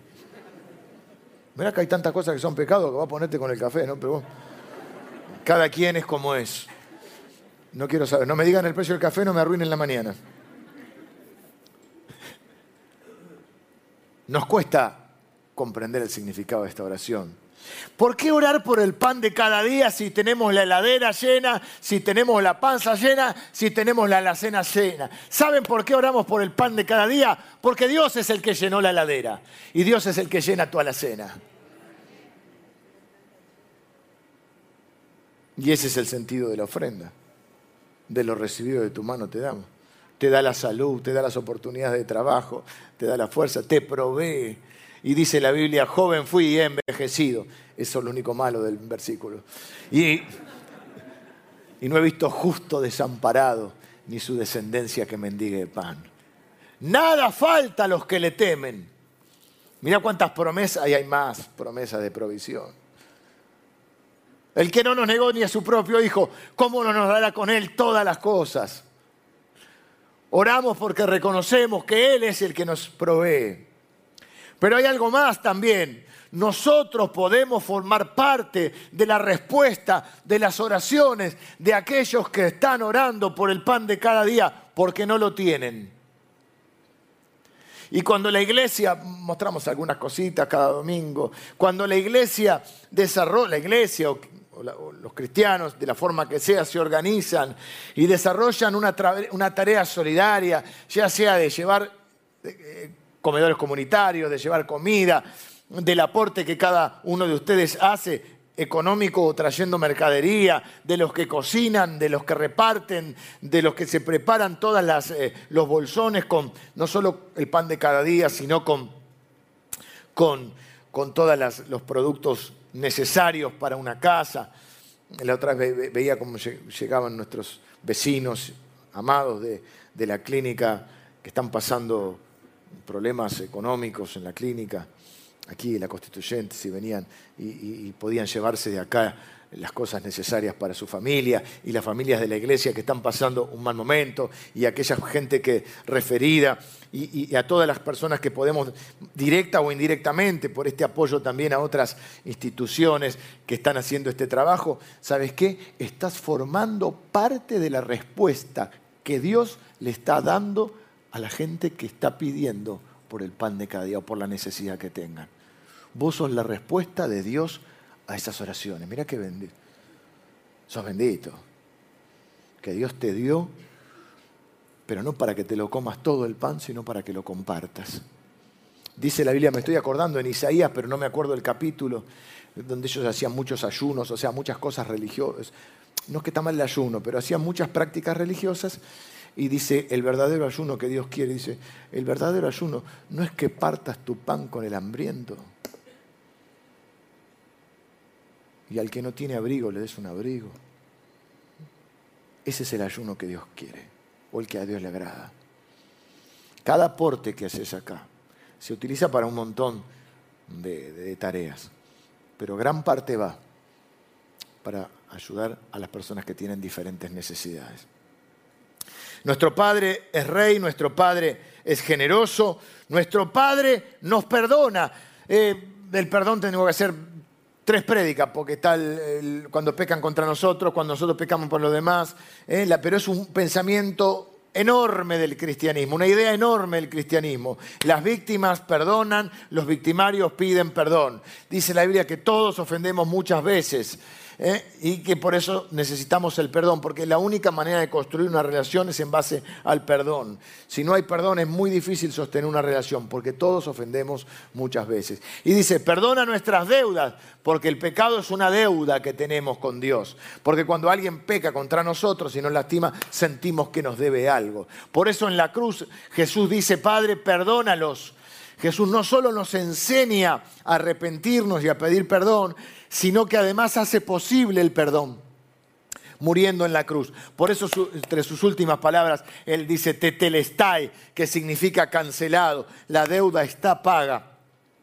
Mirá que hay tantas cosas que son pecados que va a ponerte con el café, ¿no? Pero cada quien es como es. No quiero saber, no me digan el precio del café, no me arruinen la mañana. Nos cuesta comprender el significado de esta oración. ¿Por qué orar por el pan de cada día si tenemos la heladera llena, si tenemos la panza llena, si tenemos la alacena llena? ¿Saben por qué oramos por el pan de cada día? Porque Dios es el que llenó la heladera y Dios es el que llena tu alacena. Y ese es el sentido de la ofrenda. De lo recibido de tu mano te damos te da la salud, te da las oportunidades de trabajo, te da la fuerza, te provee. Y dice la Biblia, joven fui y he envejecido. Eso es lo único malo del versículo. Y, no he visto justo desamparado, ni su descendencia que mendigue pan. Nada falta a los que le temen. Mira cuántas promesas, y hay más promesas de provisión. El que no nos negó ni a su propio hijo, ¿cómo no nos dará con él todas las cosas? Oramos porque reconocemos que Él es el que nos provee. Pero hay algo más también. Nosotros podemos formar parte de la respuesta de las oraciones de aquellos que están orando por el pan de cada día porque no lo tienen. Y cuando la iglesia, mostramos algunas cositas cada domingo, cuando la iglesia desarrolla, la iglesia los cristianos, de la forma que sea, se organizan y desarrollan una, tarea solidaria, ya sea de llevar eh, comedores comunitarios, de llevar comida, del aporte que cada uno de ustedes hace económico o trayendo mercadería, de los que cocinan, de los que reparten, de los que se preparan todos eh, los bolsones con no solo el pan de cada día, sino con, con, con todos los productos necesarios para una casa. La otra vez veía cómo llegaban nuestros vecinos amados de, la clínica que están pasando problemas económicos en la clínica, aquí en la constituyente, si venían y podían llevarse de acá las cosas necesarias para su familia y las familias de la iglesia que están pasando un mal momento y aquella gente que referida y, a todas las personas que podemos directa o indirectamente por este apoyo también a otras instituciones que están haciendo este trabajo, ¿sabes qué? Estás formando parte de la respuesta que Dios le está dando a la gente que está pidiendo por el pan de cada día o por la necesidad que tengan. Vos sos la respuesta de Dios a esas oraciones. Mira qué bendito. Sos bendito. Que Dios te dio, pero no para que te lo comas todo el pan, sino para que lo compartas. Dice la Biblia, me estoy acordando en Isaías, pero no me acuerdo el capítulo, donde ellos hacían muchos ayunos, o sea, muchas cosas religiosas. No es que está mal el ayuno, pero hacían muchas prácticas religiosas. Y dice, el verdadero ayuno que Dios quiere, dice, el verdadero ayuno no es que partas tu pan con el hambriento y al que no tiene abrigo le des un abrigo. Ese es el ayuno que Dios quiere o el que a Dios le agrada. Cada aporte que haces acá se utiliza para un montón de, tareas, pero gran parte va para ayudar a las personas que tienen diferentes necesidades. Nuestro Padre es rey, nuestro Padre es generoso, nuestro Padre nos perdona. Eh, del perdón tengo que hacer tres prédicas, porque está cuando pecan contra nosotros, cuando nosotros pecamos por los demás, eh, pero es un pensamiento enorme del cristianismo, una idea enorme del cristianismo. Las víctimas perdonan, los victimarios piden perdón. Dice la Biblia que todos ofendemos muchas veces. ¿Eh? y que por eso necesitamos el perdón, porque la única manera de construir una relación es en base al perdón. Si no hay perdón es muy difícil sostener una relación, porque todos ofendemos muchas veces. Y dice, perdona nuestras deudas, porque el pecado es una deuda que tenemos con Dios, porque cuando alguien peca contra nosotros y nos lastima, sentimos que nos debe algo. Por eso en la cruz Jesús dice, Padre, perdónalos. Jesús no solo nos enseña a arrepentirnos y a pedir perdón, sino que además hace posible el perdón, muriendo en la cruz. Por eso, entre sus últimas palabras, él dice tetelestai, que significa cancelado. La deuda está paga.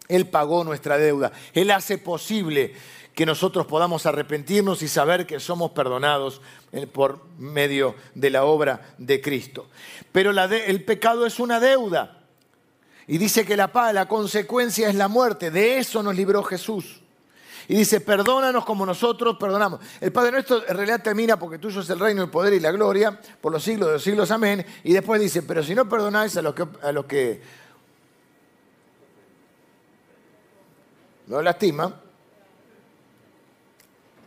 Él pagó nuestra deuda. Él hace posible que nosotros podamos arrepentirnos y saber que somos perdonados eh, por medio de la obra de Cristo. Pero el pecado es una deuda. Y dice que la, la consecuencia es la muerte. De eso nos libró Jesús. Y dice, perdónanos como nosotros perdonamos. El Padre Nuestro en realidad termina porque tuyo es el reino, el poder y la gloria por los siglos de los siglos. Amén. Y después dice, pero si no perdonáis a los que, a los que no lastima,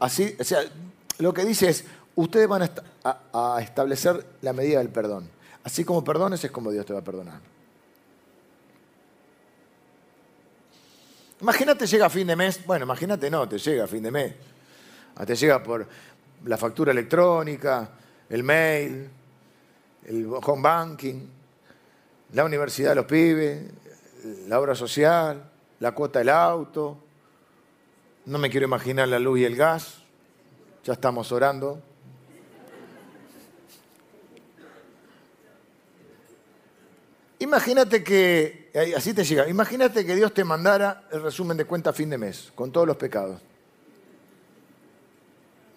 así, o sea, lo que dice es, ustedes van a, a establecer la medida del perdón. Así como perdones es como Dios te va a perdonar. Imagínate llega a fin de mes, bueno, imagínate no, te llega a fin de mes. Ah, te llega por la factura electrónica, el mail, el home banking, la universidad de los pibes, la obra social, la cuota del auto. No me quiero imaginar la luz y el gas. Ya estamos orando. Imagínate que, así te llega, imagínate que Dios te mandara el resumen de cuenta a fin de mes, con todos los pecados.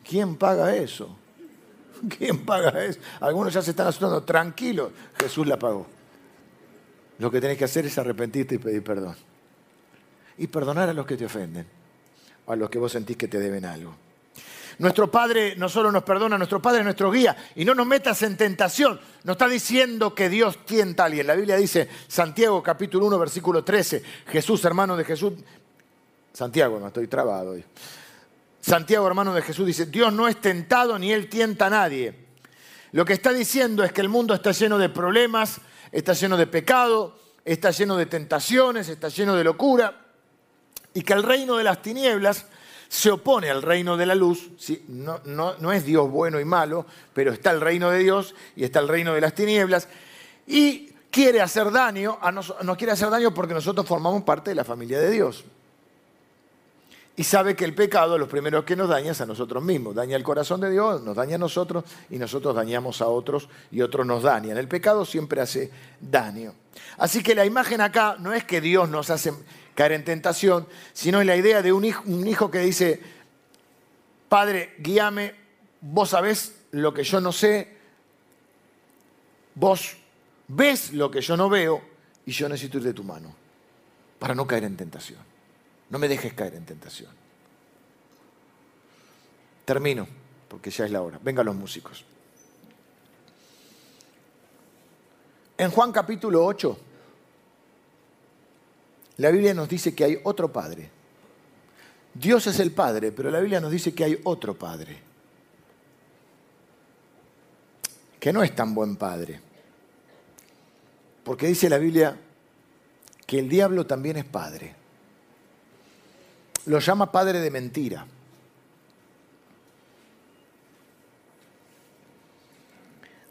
¿Quién paga eso? ¿Quién paga eso? Algunos ya se están asustando, tranquilos, Jesús la pagó. Lo que tenés que hacer es arrepentirte y pedir perdón. Y perdonar a los que te ofenden, a los que vos sentís que te deben algo. Nuestro Padre no solo nos perdona, nuestro Padre es nuestro guía. Y no nos metas en tentación. No está diciendo que Dios tienta a alguien. La Biblia dice, Santiago capítulo 1, versículo 13, Jesús, hermano de Jesús. Santiago, estoy trabado hoy. Santiago, hermano de Jesús, dice, Dios no es tentado ni Él tienta a nadie. Lo que está diciendo es que el mundo está lleno de problemas, está lleno de pecado, está lleno de tentaciones, está lleno de locura, y que el reino de las tinieblas se opone al reino de la luz, no, no, es Dios bueno y malo, pero está el reino de Dios y está el reino de las tinieblas, y quiere hacer daño, a nos, quiere hacer daño porque nosotros formamos parte de la familia de Dios. Y sabe que el pecado, lo primero que nos daña es a nosotros mismos. Daña el corazón de Dios, nos daña a nosotros y nosotros dañamos a otros y otros nos dañan. El pecado siempre hace daño. Así que la imagen acá no es que Dios nos hace caer en tentación, sino en la idea de un hijo, que dice, Padre, guíame, vos sabés lo que yo no sé, vos ves lo que yo no veo y yo necesito ir de tu mano para no caer en tentación. No me dejes caer en tentación. Termino, porque ya es la hora. Vengan los músicos. En Juan capítulo 8, la Biblia nos dice que hay otro Padre. Dios es el Padre, pero la Biblia nos dice que hay otro Padre. Que no es tan buen Padre. Porque dice la Biblia que el diablo también es Padre. Lo llama Padre de mentira.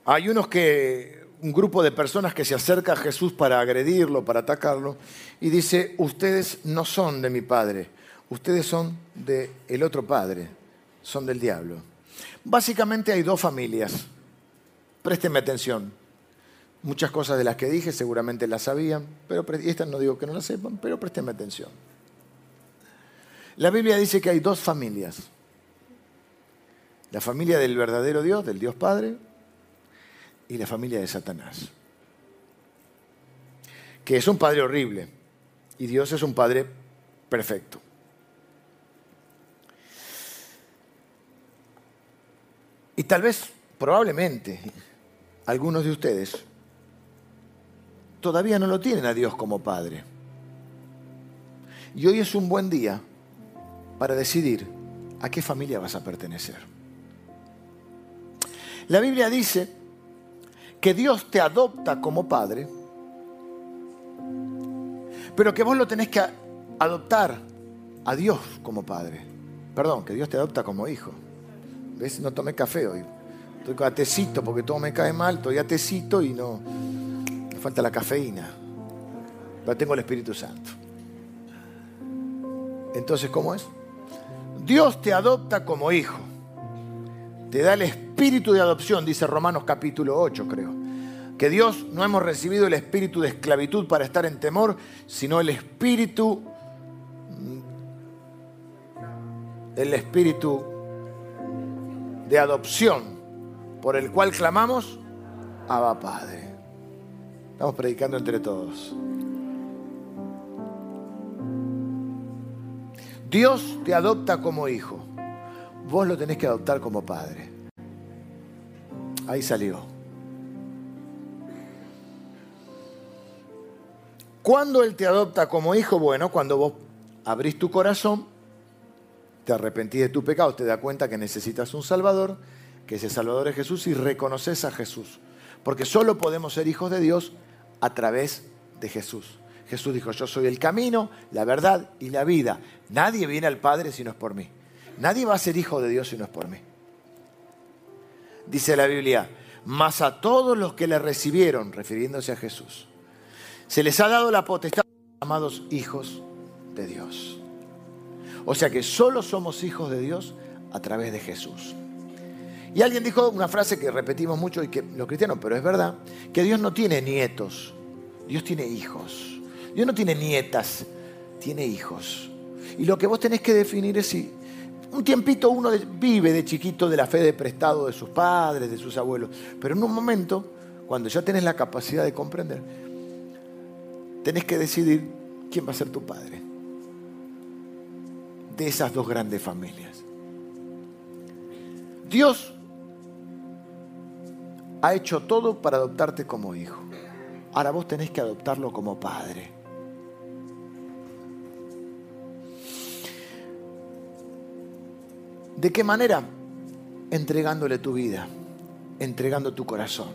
Hay unos que un grupo de personas que se acerca a Jesús para agredirlo, para atacarlo, y dice, ustedes no son de mi Padre, ustedes son del el otro Padre, son del diablo. Básicamente hay dos familias Présteme atención. Muchas cosas de las que dije seguramente las sabían, pero y estas no digo que no las sepan, pero présteme atención. La Biblia dice que hay dos familias. La familia del verdadero Dios, del Dios Padre, y la familia de Satanás. Que es un padre horrible y Dios es un padre perfecto. Y tal vez, probablemente, algunos de ustedes todavía no lo tienen a Dios como Padre. Y hoy es un buen día para decidir a qué familia vas a pertenecer. La Biblia dice que Dios te adopta como Padre, pero que vos lo tenés que adoptar a Dios como Padre. Perdón, que Dios te adopta como hijo. ¿Ves? No tomé café hoy. Estoy con atecito porque todo me cae mal, estoy atecito y no. Me falta la cafeína. Pero tengo el Espíritu Santo. Entonces, ¿cómo es? Dios te adopta como hijo. Te da el espíritu de adopción, dice Romanos capítulo 8, creo. Que Dios no hemos recibido el espíritu de esclavitud para estar en temor, sino el espíritu el espíritu de adopción por el cual clamamos, Abba Padre. Estamos predicando entre todos. Dios te adopta como hijo. Vos lo tenés que adoptar como padre. Ahí salió. ¿Cuándo Él te adopta como hijo? Bueno, cuando vos abrís tu corazón te arrepentís de tu pecado, te das cuenta que necesitas un Salvador, que ese Salvador es Jesús y reconoces a Jesús. Porque solo podemos ser hijos de Dios a través de Jesús. Jesús dijo, yo soy el camino, la verdad y la vida. Nadie viene al Padre si no es por mí. Nadie va a ser hijo de Dios si no es por mí. Dice la Biblia, mas a todos los que le recibieron, refiriéndose a Jesús, se les ha dado la potestad de llamados hijos de Dios. O sea que solo somos hijos de Dios a través de Jesús. Y alguien dijo una frase que repetimos mucho y que los cristianos, pero es verdad, que Dios no tiene nietos, Dios tiene hijos. Dios no tiene nietas, tiene hijos. Y lo que vos tenés que definir es si un tiempito uno vive de chiquito de la fe de prestado de sus padres, de sus abuelos, pero en un momento, cuando ya tenés la capacidad de comprender, tenés que decidir quién va a ser tu padre de esas dos grandes familias. Dios ha hecho todo para adoptarte como hijo. Ahora vos tenés que adoptarlo como padre. ¿De qué manera? Entregándole tu vida, entregando tu corazón.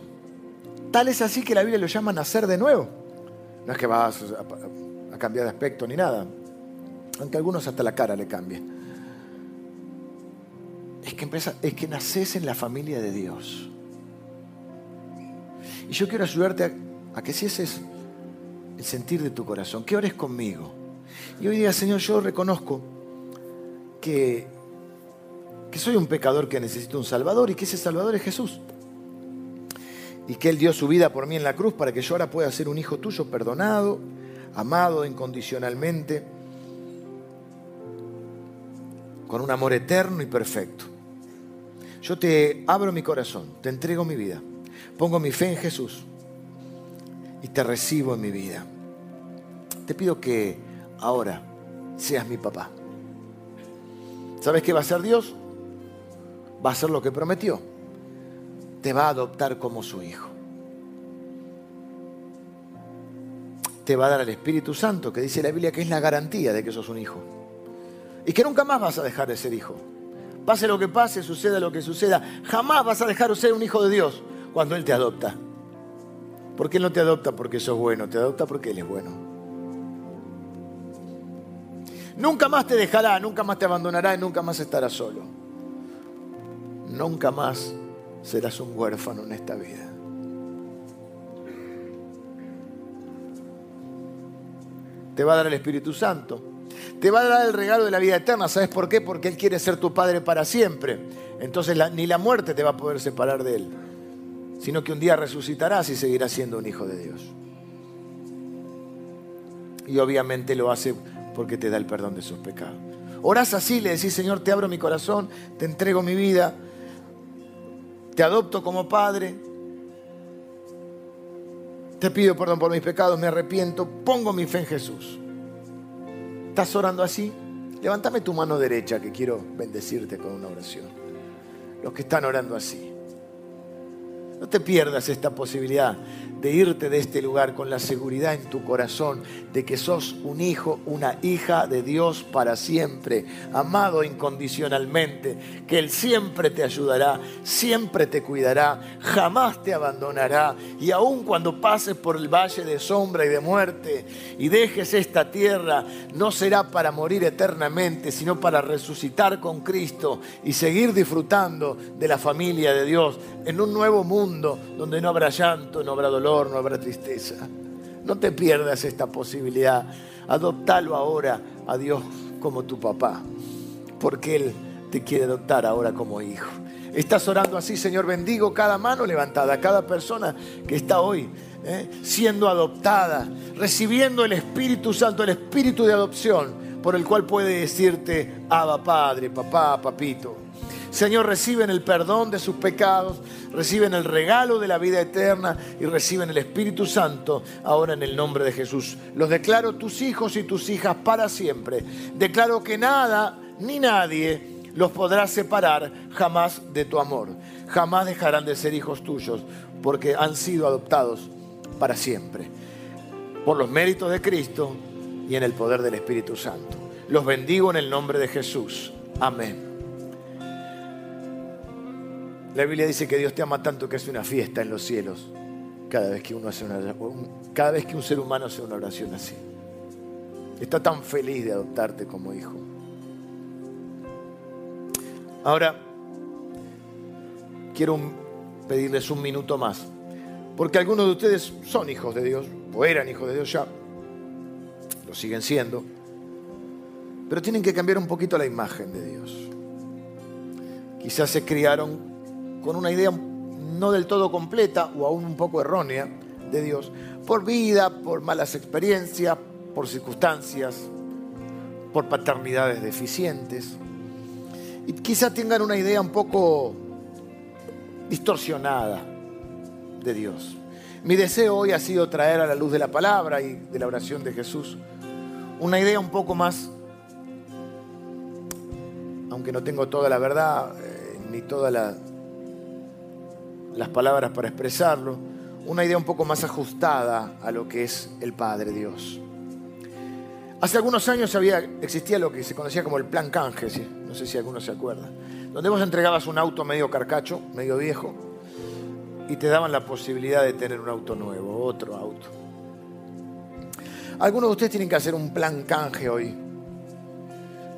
Tal es así que la Biblia lo llama nacer de nuevo. No es que vas a, cambiar de aspecto ni nada aunque algunos hasta la cara le cambien. Es que, que naces en la familia de Dios. Y yo quiero ayudarte a, que si ese es el sentir de tu corazón, que ores conmigo. Y hoy día, Señor, yo reconozco que, que soy un pecador que necesito un Salvador y que ese Salvador es Jesús. Y que Él dio su vida por mí en la cruz para que yo ahora pueda ser un hijo tuyo perdonado, amado incondicionalmente con un amor eterno y perfecto. Yo te abro mi corazón, te entrego mi vida, pongo mi fe en Jesús y te recibo en mi vida. Te pido que ahora seas mi papá. ¿Sabes qué va a hacer Dios? Va a hacer lo que prometió. Te va a adoptar como su hijo. Te va a dar el Espíritu Santo, que dice la Biblia que es la garantía de que sos un hijo y que nunca más vas a dejar de ser hijo. Pase lo que pase, suceda lo que suceda, jamás vas a dejar de ser un hijo de Dios cuando Él te adopta. Porque Él no te adopta porque sos bueno, te adopta porque Él es bueno. Nunca más te dejará, nunca más te abandonará y nunca más estarás solo. Nunca más serás un huérfano en esta vida. Te va a dar el Espíritu Santo te va a dar el regalo de la vida eterna. ¿Sabes por qué? Porque Él quiere ser tu Padre para siempre. Entonces ni la muerte te va a poder separar de Él. sino que un día resucitarás y seguirás siendo un hijo de Dios. Y obviamente lo hace porque te da el perdón de sus pecados. Orás así, le decís, Señor, te abro mi corazón, te entrego mi vida, te adopto como padre, te pido perdón por mis pecados, me arrepiento, pongo mi fe en Jesús. ¿Estás orando así? Levántame tu mano derecha que quiero bendecirte con una oración. Los que están orando así. No te pierdas esta posibilidad de irte de este lugar con la seguridad en tu corazón de que sos un hijo, una hija de Dios para siempre, amado incondicionalmente, que Él siempre te ayudará, siempre te cuidará, jamás te abandonará. Y aun cuando pases por el valle de sombra y de muerte y dejes esta tierra, no será para morir eternamente, sino para resucitar con Cristo y seguir disfrutando de la familia de Dios en un nuevo mundo donde no habrá llanto, no habrá dolor no habrá tristeza. No te pierdas esta posibilidad. Adoptalo ahora a Dios como tu papá, porque Él te quiere adoptar ahora como hijo. Estás orando así, Señor, bendigo cada mano levantada, cada persona que está hoy ¿eh? siendo adoptada, recibiendo el Espíritu Santo, el Espíritu de adopción, por el cual puede decirte, Abba Padre, papá, papito. Señor, reciben el perdón de sus pecados, reciben el regalo de la vida eterna y reciben el Espíritu Santo ahora en el nombre de Jesús. Los declaro tus hijos y tus hijas para siempre. Declaro que nada ni nadie los podrá separar jamás de tu amor. Jamás dejarán de ser hijos tuyos porque han sido adoptados para siempre. Por los méritos de Cristo y en el poder del Espíritu Santo. Los bendigo en el nombre de Jesús. Amén. La Biblia dice que Dios te ama tanto que hace una fiesta en los cielos cada vez que uno hace una cada vez que un ser humano hace una oración así. Está tan feliz de adoptarte como hijo. Ahora quiero pedirles un minuto más, porque algunos de ustedes son hijos de Dios o eran hijos de Dios ya, lo siguen siendo, pero tienen que cambiar un poquito la imagen de Dios. Quizás se criaron con una idea no del todo completa o aún un poco errónea de Dios, por vida, por malas experiencias, por circunstancias, por paternidades deficientes. Y quizá tengan una idea un poco distorsionada de Dios. Mi deseo hoy ha sido traer a la luz de la palabra y de la oración de Jesús una idea un poco más, aunque no tengo toda la verdad eh, ni toda la las palabras para expresarlo, una idea un poco más ajustada a lo que es el Padre Dios. Hace algunos años había, existía lo que se conocía como el plan canje, no sé si alguno se acuerda, donde vos entregabas un auto medio carcacho, medio viejo, y te daban la posibilidad de tener un auto nuevo, otro auto. Algunos de ustedes tienen que hacer un plan canje hoy,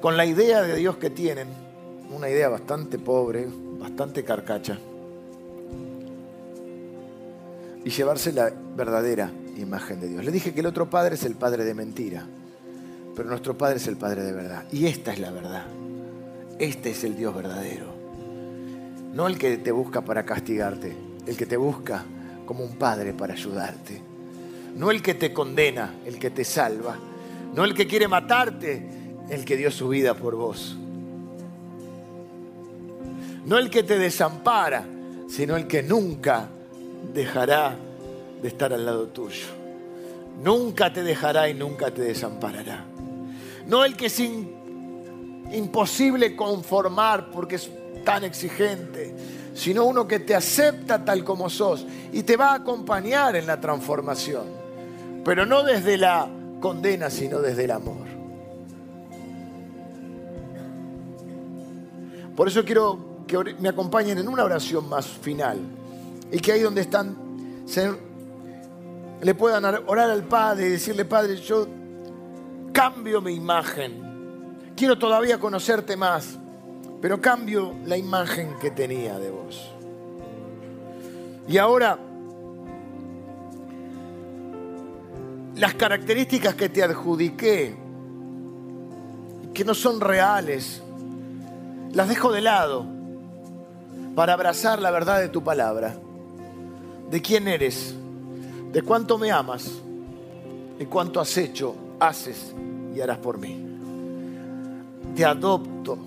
con la idea de Dios que tienen, una idea bastante pobre, bastante carcacha y llevarse la verdadera imagen de Dios. Le dije que el otro padre es el padre de mentira, pero nuestro padre es el padre de verdad. Y esta es la verdad. Este es el Dios verdadero. No el que te busca para castigarte, el que te busca como un padre para ayudarte. No el que te condena, el que te salva. No el que quiere matarte, el que dio su vida por vos. No el que te desampara, sino el que nunca dejará de estar al lado tuyo. Nunca te dejará y nunca te desamparará. No el que es imposible conformar porque es tan exigente, sino uno que te acepta tal como sos y te va a acompañar en la transformación, pero no desde la condena, sino desde el amor. Por eso quiero que me acompañen en una oración más final y que ahí donde están le puedan orar al Padre y decirle, Padre, yo cambio mi imagen. Quiero todavía conocerte más, pero cambio la imagen que tenía de vos. Y ahora, las características que te adjudiqué, que no son reales, las dejo de lado para abrazar la verdad de tu palabra de quién eres, de cuánto me amas y cuánto has hecho, haces y harás por mí. Te adopto,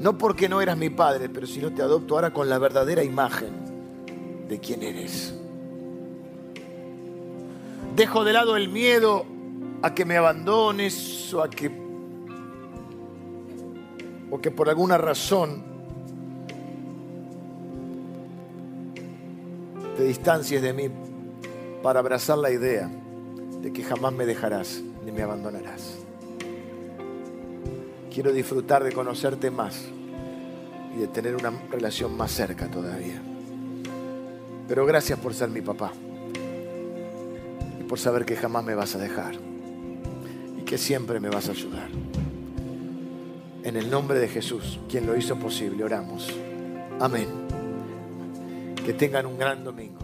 no porque no eras mi padre, pero sino te adopto ahora con la verdadera imagen de quién eres. Dejo de lado el miedo a que me abandones o a que o que por alguna razón te distancies de mí para abrazar la idea de que jamás me dejarás ni me abandonarás. Quiero disfrutar de conocerte más y de tener una relación más cerca todavía. Pero gracias por ser mi papá y por saber que jamás me vas a dejar y que siempre me vas a ayudar. En el nombre de Jesús, quien lo hizo posible, oramos. Amén. Que tengan un gran domingo.